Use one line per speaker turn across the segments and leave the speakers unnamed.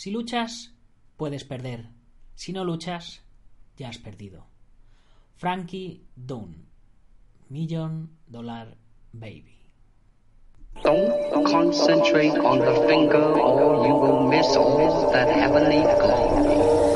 Si luchas, puedes perder. Si no luchas, ya has perdido. Frankie Dunn, Million Dollar Baby.
Don't concentrate on the finger or you will miss all that heavenly glory.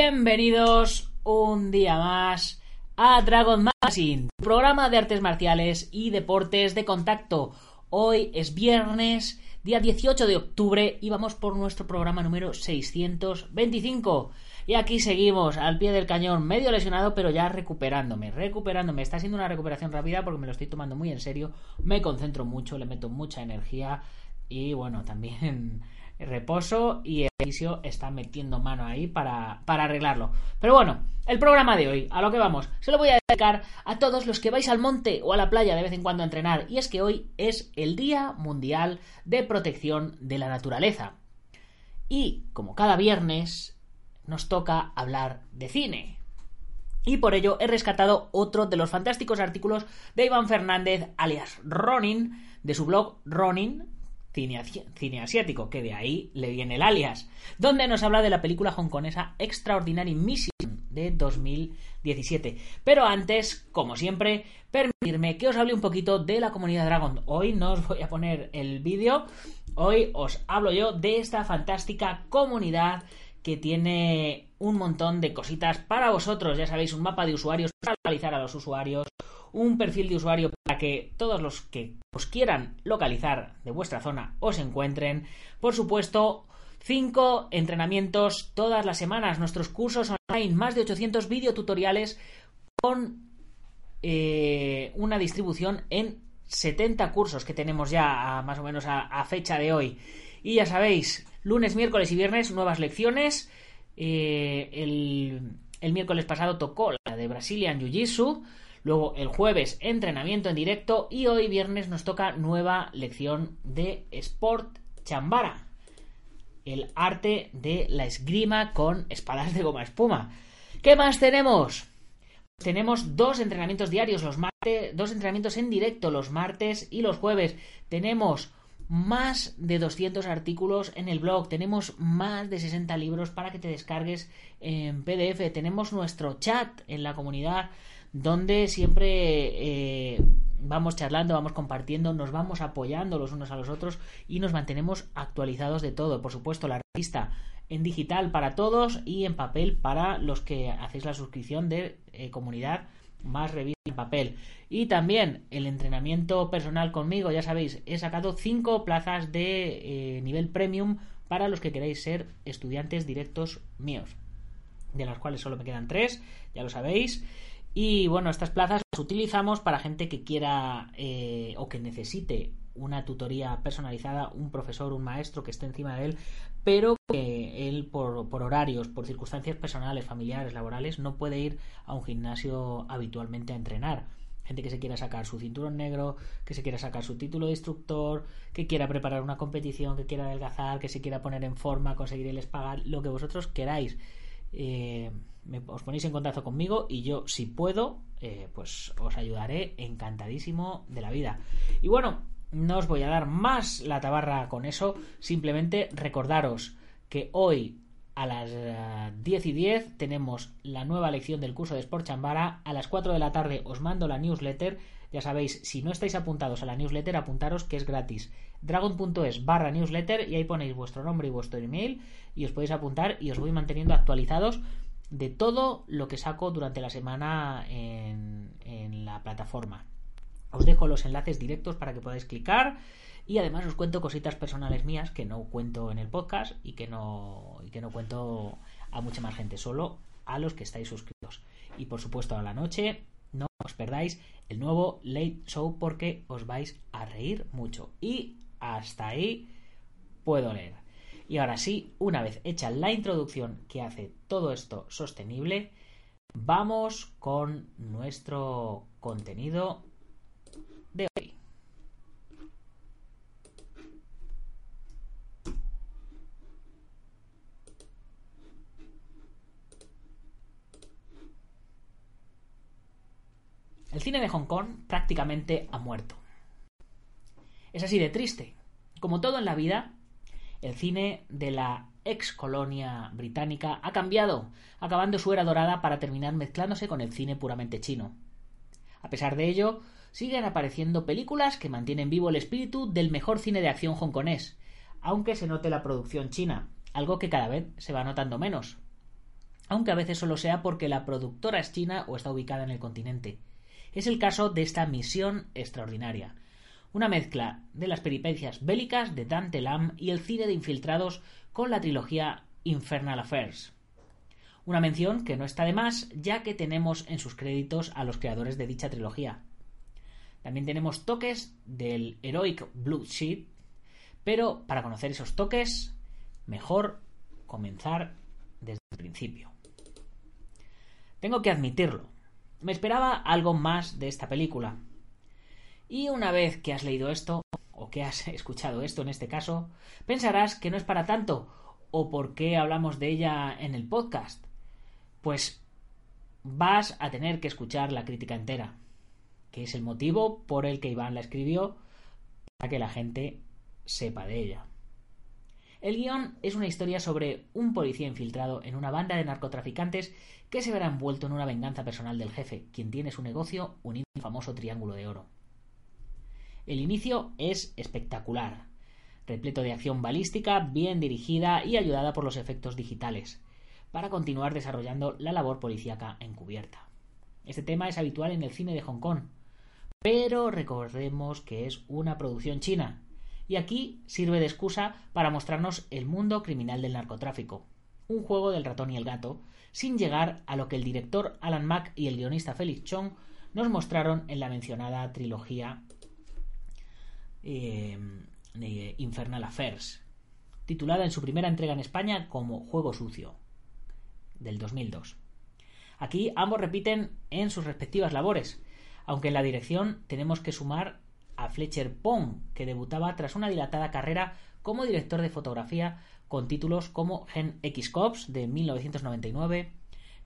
Bienvenidos un día más a Dragon Magazine, programa de artes marciales y deportes de contacto. Hoy es viernes, día 18 de octubre, y vamos por nuestro programa número 625. Y aquí seguimos, al pie del cañón, medio lesionado, pero ya recuperándome, recuperándome. Está siendo una recuperación rápida porque me lo estoy tomando muy en serio, me concentro mucho, le meto mucha energía y bueno, también reposo y el inicio está metiendo mano ahí para, para, arreglarlo. Pero bueno, el programa de hoy, a lo que vamos, se lo voy a dedicar a todos los que vais al monte o a la playa de vez en cuando a entrenar. Y es que hoy es el Día Mundial de Protección de la Naturaleza. Y, como cada viernes, nos toca hablar de cine. Y por ello he rescatado otro de los fantásticos artículos de Iván Fernández, alias Ronin, de su blog Ronin, cine, asiático, que de ahí le viene el alias, donde nos habla de la película hongkonesa Extraordinary Mission de 2017. Pero antes, como siempre, permitirme que os hable un poquito de la comunidad Dragon. Hoy no os voy a poner el vídeo, hoy os hablo yo de esta fantástica comunidad que tiene un montón de cositas para vosotros, ya sabéis, un mapa de usuarios para localizar a los usuarios, un perfil de usuario para que todos los que os quieran localizar de vuestra zona os encuentren. Por supuesto, cinco entrenamientos todas las semanas, nuestros cursos online, más de 800 videotutoriales con eh, una distribución en 70 cursos que tenemos ya más o menos a, fecha de hoy. Y ya sabéis, lunes, miércoles y viernes nuevas lecciones. Eh, el, miércoles pasado tocó la de Brazilian Jiu-Jitsu. Luego el jueves entrenamiento en directo y hoy viernes nos toca nueva lección de Sport Chambara. El arte de la esgrima con espadas de goma espuma. ¿Qué más tenemos? Tenemos dos entrenamientos diarios los martes, dos entrenamientos en directo los martes y los jueves. Tenemos más de 200 artículos en el blog, tenemos más de 60 libros para que te descargues en PDF, tenemos nuestro chat en la comunidad donde siempre eh, vamos charlando, vamos compartiendo, nos vamos apoyando los unos a los otros y nos mantenemos actualizados de todo. Por supuesto, la revista en digital para todos y en papel para los que hacéis la suscripción de eh, comunidad más revista en papel. Y también el entrenamiento personal conmigo, ya sabéis, he sacado cinco plazas de eh, nivel premium para los que queráis ser estudiantes directos míos, de las cuales solo me quedan tres, ya lo sabéis. Y bueno, estas plazas las utilizamos para gente que quiera eh, o que necesite una tutoría personalizada, un profesor, un maestro que esté encima de él, pero que él por, por, horarios, por circunstancias personales, familiares, laborales, no puede ir a un gimnasio habitualmente a entrenar. Gente que se quiera sacar su cinturón negro, que se quiera sacar su título de instructor, que quiera preparar una competición, que quiera adelgazar, que se quiera poner en forma, conseguir el espagar, lo que vosotros queráis. Eh, os ponéis en contacto conmigo y yo, si puedo, eh, pues os ayudaré encantadísimo de la vida. Y bueno, no os voy a dar más la tabarra con eso, simplemente recordaros que hoy a las 10 eh, y 10 tenemos la nueva lección del curso de Sport Chambara. A las 4 de la tarde os mando la newsletter Ya sabéis, si no estáis apuntados a la newsletter, apuntaros que es gratis. Dragon.es barra newsletter y ahí ponéis vuestro nombre y vuestro email y os podéis apuntar y os voy manteniendo actualizados de todo lo que saco durante la semana en, la plataforma. Os dejo los enlaces directos para que podáis clicar y además os cuento cositas personales mías que no cuento en el podcast y que no, y que no cuento a mucha más gente, solo a los que estáis suscritos. Y por supuesto a la noche no os perdáis el nuevo Late Show porque os vais a reír mucho. Y hasta ahí puedo leer. Y ahora sí, una vez hecha la introducción que hace todo esto sostenible, vamos con nuestro contenido de hoy. El cine de Hong Kong prácticamente ha muerto. Es así de triste. Como todo en la vida, el cine de la ex colonia británica ha cambiado, acabando su era dorada para terminar mezclándose con el cine puramente chino. A pesar de ello, siguen apareciendo películas que mantienen vivo el espíritu del mejor cine de acción hongkonés, aunque se note la producción china, algo que cada vez se va notando menos. Aunque a veces solo sea porque la productora es china o está ubicada en el continente. Es el caso de esta misión extraordinaria, una mezcla de las peripecias bélicas de Dante Lam y el cine de infiltrados con la trilogía Infernal Affairs. Una mención que no está de más, ya que tenemos en sus créditos a los creadores de dicha trilogía. También tenemos toques del Heroic Blue Sheet, pero para conocer esos toques, mejor comenzar desde el principio. Tengo que admitirlo, me esperaba algo más de esta película. Y una vez que has leído esto, o que has escuchado esto en este caso, pensarás que no es para tanto, o por qué hablamos de ella en el podcast. Pues vas a tener que escuchar la crítica entera, que es el motivo por el que Iván la escribió, para que la gente sepa de ella. El guion es una historia sobre un policía infiltrado en una banda de narcotraficantes que se verá envuelto en una venganza personal del jefe, quien tiene su negocio unido al famoso Triángulo de Oro. El inicio es espectacular, repleto de acción balística, bien dirigida y ayudada por los efectos digitales, para continuar desarrollando la labor policíaca encubierta. Este tema es habitual en el cine de Hong Kong, pero recordemos que es una producción china, y aquí sirve de excusa para mostrarnos el mundo criminal del narcotráfico, un juego del ratón y el gato, sin llegar a lo que el director Alan Mack y el guionista Felix Chong nos mostraron en la mencionada trilogía eh, Infernal Affairs, titulada en su primera entrega en España como Juego Sucio, del 2002. Aquí ambos repiten en sus respectivas labores, aunque en la dirección tenemos que sumar a Fletcher Pong, que debutaba tras una dilatada carrera como director de fotografía con títulos como Gen X Cops de 1999,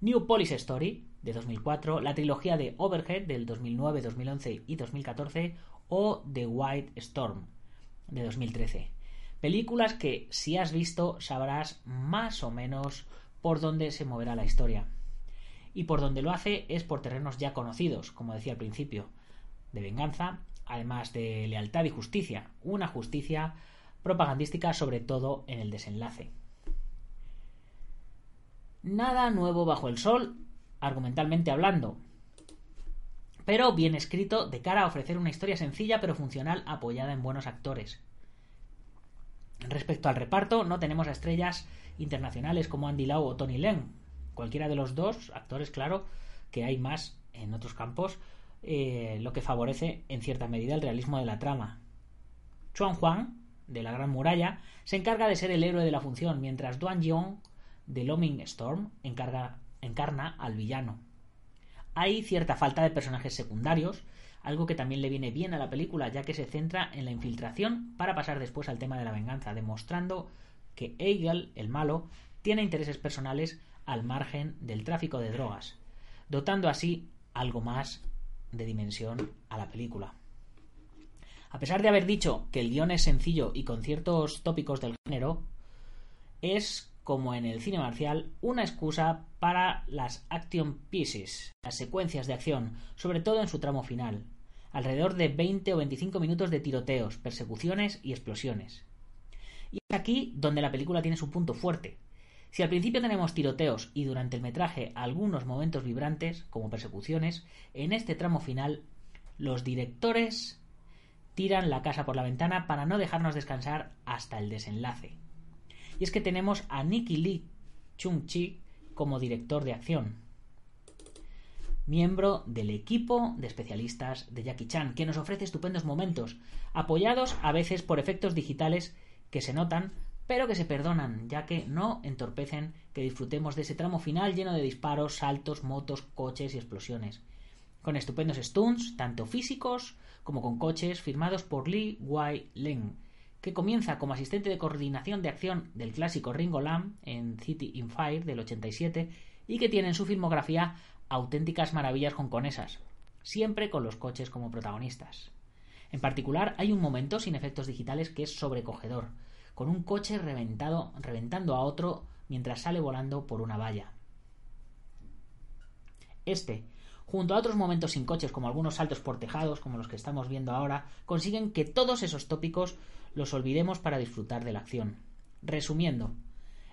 New Police Story de 2004, la trilogía de Overhead del 2009, 2011 y 2014 o The White Storm de 2013. Películas que si has visto sabrás más o menos por dónde se moverá la historia. Y por donde lo hace es por terrenos ya conocidos, como decía al principio, de venganza, además de lealtad y justicia, una justicia propagandística sobre todo en el desenlace. Nada nuevo bajo el sol, argumentalmente hablando, pero bien escrito de cara a ofrecer una historia sencilla pero funcional apoyada en buenos actores. Respecto al reparto, no tenemos a estrellas internacionales como Andy Lau o Tony Leung. Cualquiera de los dos actores, claro, que hay más en otros campos, eh, lo que favorece en cierta medida el realismo de la trama. Chuan Huang, de la Gran Muralla, se encarga de ser el héroe de la función, mientras Duan Yong, de Looming Storm, encarna al villano. Hay cierta falta de personajes secundarios, algo que también le viene bien a la película, ya que se centra en la infiltración para pasar después al tema de la venganza, demostrando que Eigel, el malo, tiene intereses personales al margen del tráfico de drogas, dotando así algo más de dimensión a la película. A pesar de haber dicho que el guion es sencillo y con ciertos tópicos del género, es, como en el cine marcial, una excusa para las action pieces, las secuencias de acción, sobre todo en su tramo final. alrededor de 20 o 25 minutos de tiroteos, persecuciones y explosiones. Y es aquí donde la película tiene su punto fuerte. Si al principio tenemos tiroteos y durante el metraje algunos momentos vibrantes, como persecuciones, en este tramo final los directores tiran la casa por la ventana para no dejarnos descansar hasta el desenlace. Y es que tenemos a Nicky Lee Chung Chi como director de acción, miembro del equipo de especialistas de Jackie Chan, que nos ofrece estupendos momentos, apoyados a veces por efectos digitales que se notan, pero que se perdonan, ya que no entorpecen que disfrutemos de ese tramo final lleno de disparos, saltos, motos, coches y explosiones, con estupendos stunts, tanto físicos como con coches, firmados por Lee Wai Leng, que comienza como asistente de coordinación de acción del clásico Ringo Lam en City in Fire del 87 y que tiene en su filmografía auténticas maravillas hongkonesas, siempre con los coches como protagonistas. En particular, hay un momento sin efectos digitales que es sobrecogedor, con un coche reventado, reventando a otro mientras sale volando por una valla. Este, junto a otros momentos sin coches como algunos saltos por tejados, como los que estamos viendo ahora, consiguen que todos esos tópicos los olvidemos para disfrutar de la acción. Resumiendo,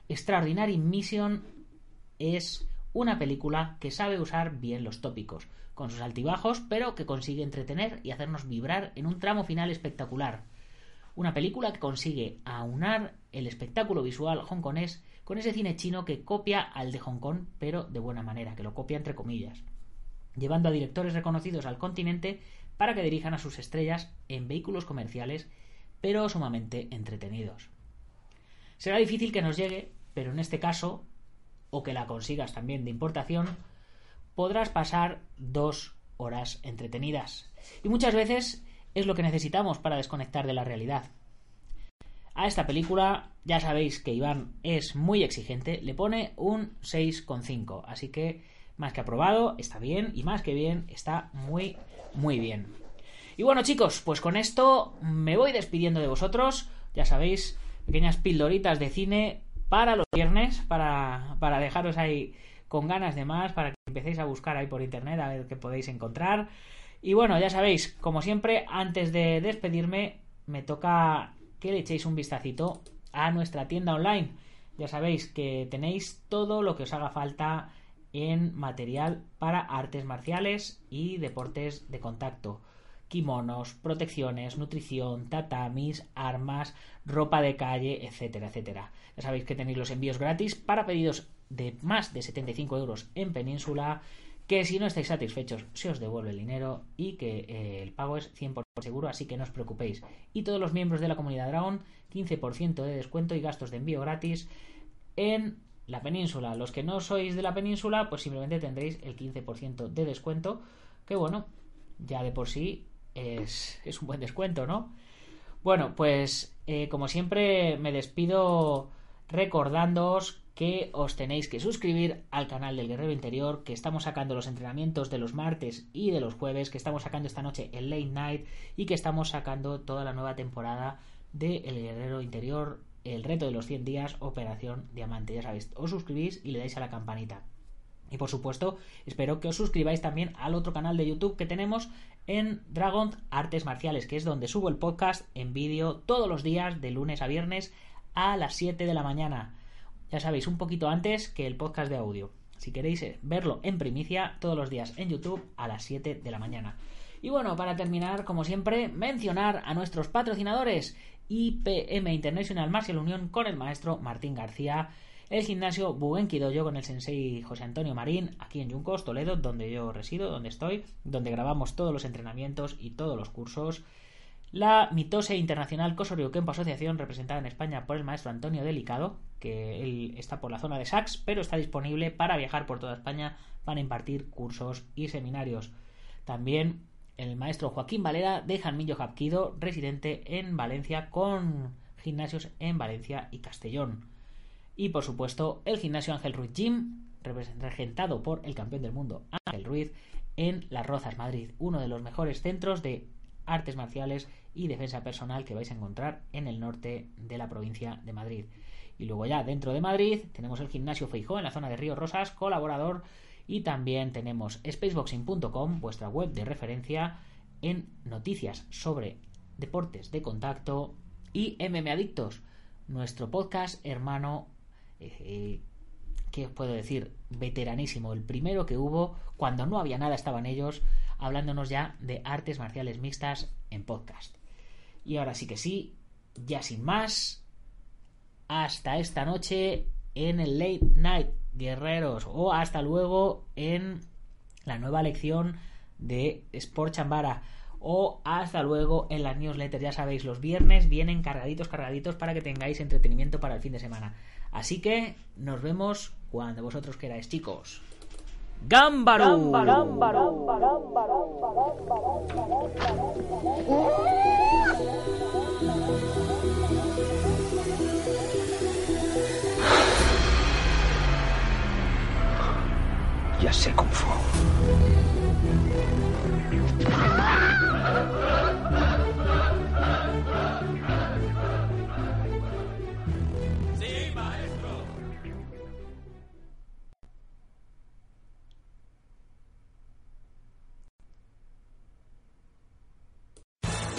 Extraordinary Mission es una película que sabe usar bien los tópicos, con sus altibajos, pero que consigue entretener y hacernos vibrar en un tramo final espectacular. Una película que consigue aunar el espectáculo visual hongkonés con ese cine chino que copia al de Hong Kong, pero de buena manera, que lo copia entre comillas, llevando a directores reconocidos al continente para que dirijan a sus estrellas en vehículos comerciales, pero sumamente entretenidos. Será difícil que nos llegue, pero en este caso o que la consigas también de importación, podrás pasar dos horas entretenidas. Y muchas veces es lo que necesitamos para desconectar de la realidad. A esta película, ya sabéis que Iván es muy exigente, le pone un 6,5. Así que, más que aprobado, está bien, y más que bien, está muy, muy bien. Y bueno chicos, pues con esto me voy despidiendo de vosotros. Ya sabéis, pequeñas pildoritas de cine para los viernes, para, para dejaros ahí con ganas de más, para que empecéis a buscar ahí por internet a ver qué podéis encontrar. Y bueno, ya sabéis, como siempre, antes de despedirme, me toca que le echéis un vistacito a nuestra tienda online. Ya sabéis que tenéis todo lo que os haga falta en material para artes marciales y deportes de contacto kimonos, protecciones, nutrición, tatamis, armas, ropa de calle, etcétera, etcétera. Ya sabéis que tenéis los envíos gratis para pedidos de más de 75 euros en península, que si no estáis satisfechos se os devuelve el dinero y que eh, el pago es 100% seguro, así que no os preocupéis. Y todos los miembros de la comunidad Dragon, 15% de descuento y gastos de envío gratis en la península. Los que no sois de la península, pues simplemente tendréis el 15% de descuento, que bueno, ya de por sí es, un buen descuento, ¿no? Bueno, pues eh, como siempre me despido recordándoos que os tenéis que suscribir al canal del Guerrero Interior, que estamos sacando los entrenamientos de los martes y de los jueves, que estamos sacando esta noche el Late Night y que estamos sacando toda la nueva temporada de El Guerrero Interior, el reto de los 100 días, Operación Diamante. Ya sabéis, os suscribís y le dais a la campanita. Y por supuesto, espero que os suscribáis también al otro canal de YouTube que tenemos en Dragon Artes Marciales, que es donde subo el podcast en vídeo todos los días, de lunes a viernes, a las 7 de la mañana. Ya sabéis, un poquito antes que el podcast de audio. Si queréis eh, verlo en primicia, todos los días en YouTube a las 7 de la mañana. Y bueno, para terminar, como siempre, mencionar a nuestros patrocinadores IPM International Martial Unión con el maestro Martín García el gimnasio Buenki Dojo con el sensei José Antonio Marín, aquí en Yuncos, Toledo, donde yo resido, donde estoy, donde grabamos todos los entrenamientos y todos los cursos. La Mitose Internacional Kosoryu Kempo Asociación, representada en España por el maestro Antonio Delicado, que él está por la zona de Sax, pero está disponible para viajar por toda España para impartir cursos y seminarios. También el maestro Joaquín Valera de Janmillo Japquido, residente en Valencia, con gimnasios en Valencia y Castellón. Y por supuesto, el gimnasio Ángel Ruiz Gym, regentado por el campeón del mundo Ángel Ruiz, en Las Rozas, Madrid, uno de los mejores centros de artes marciales y defensa personal que vais a encontrar en el norte de la provincia de Madrid. Y luego ya dentro de Madrid tenemos el gimnasio Feijó en la zona de Río Rosas, colaborador, y también tenemos spaceboxing.com, vuestra web de referencia en noticias sobre deportes de contacto y MM Adictos, nuestro podcast hermano, eh, ¿qué os puedo decir? Veteranísimo, el primero que hubo, cuando no había nada estaban ellos hablándonos ya de artes marciales mixtas en podcast. Y ahora sí que sí, ya sin más, hasta esta noche en el Late Night Guerreros o hasta luego en la nueva lección de Sport Chambara o hasta luego en las newsletters. Ya sabéis, los viernes vienen cargaditos, cargaditos para que tengáis entretenimiento para el fin de semana. Así que nos vemos cuando vosotros queráis, chicos. ¡Gámbaro!
já sei como for.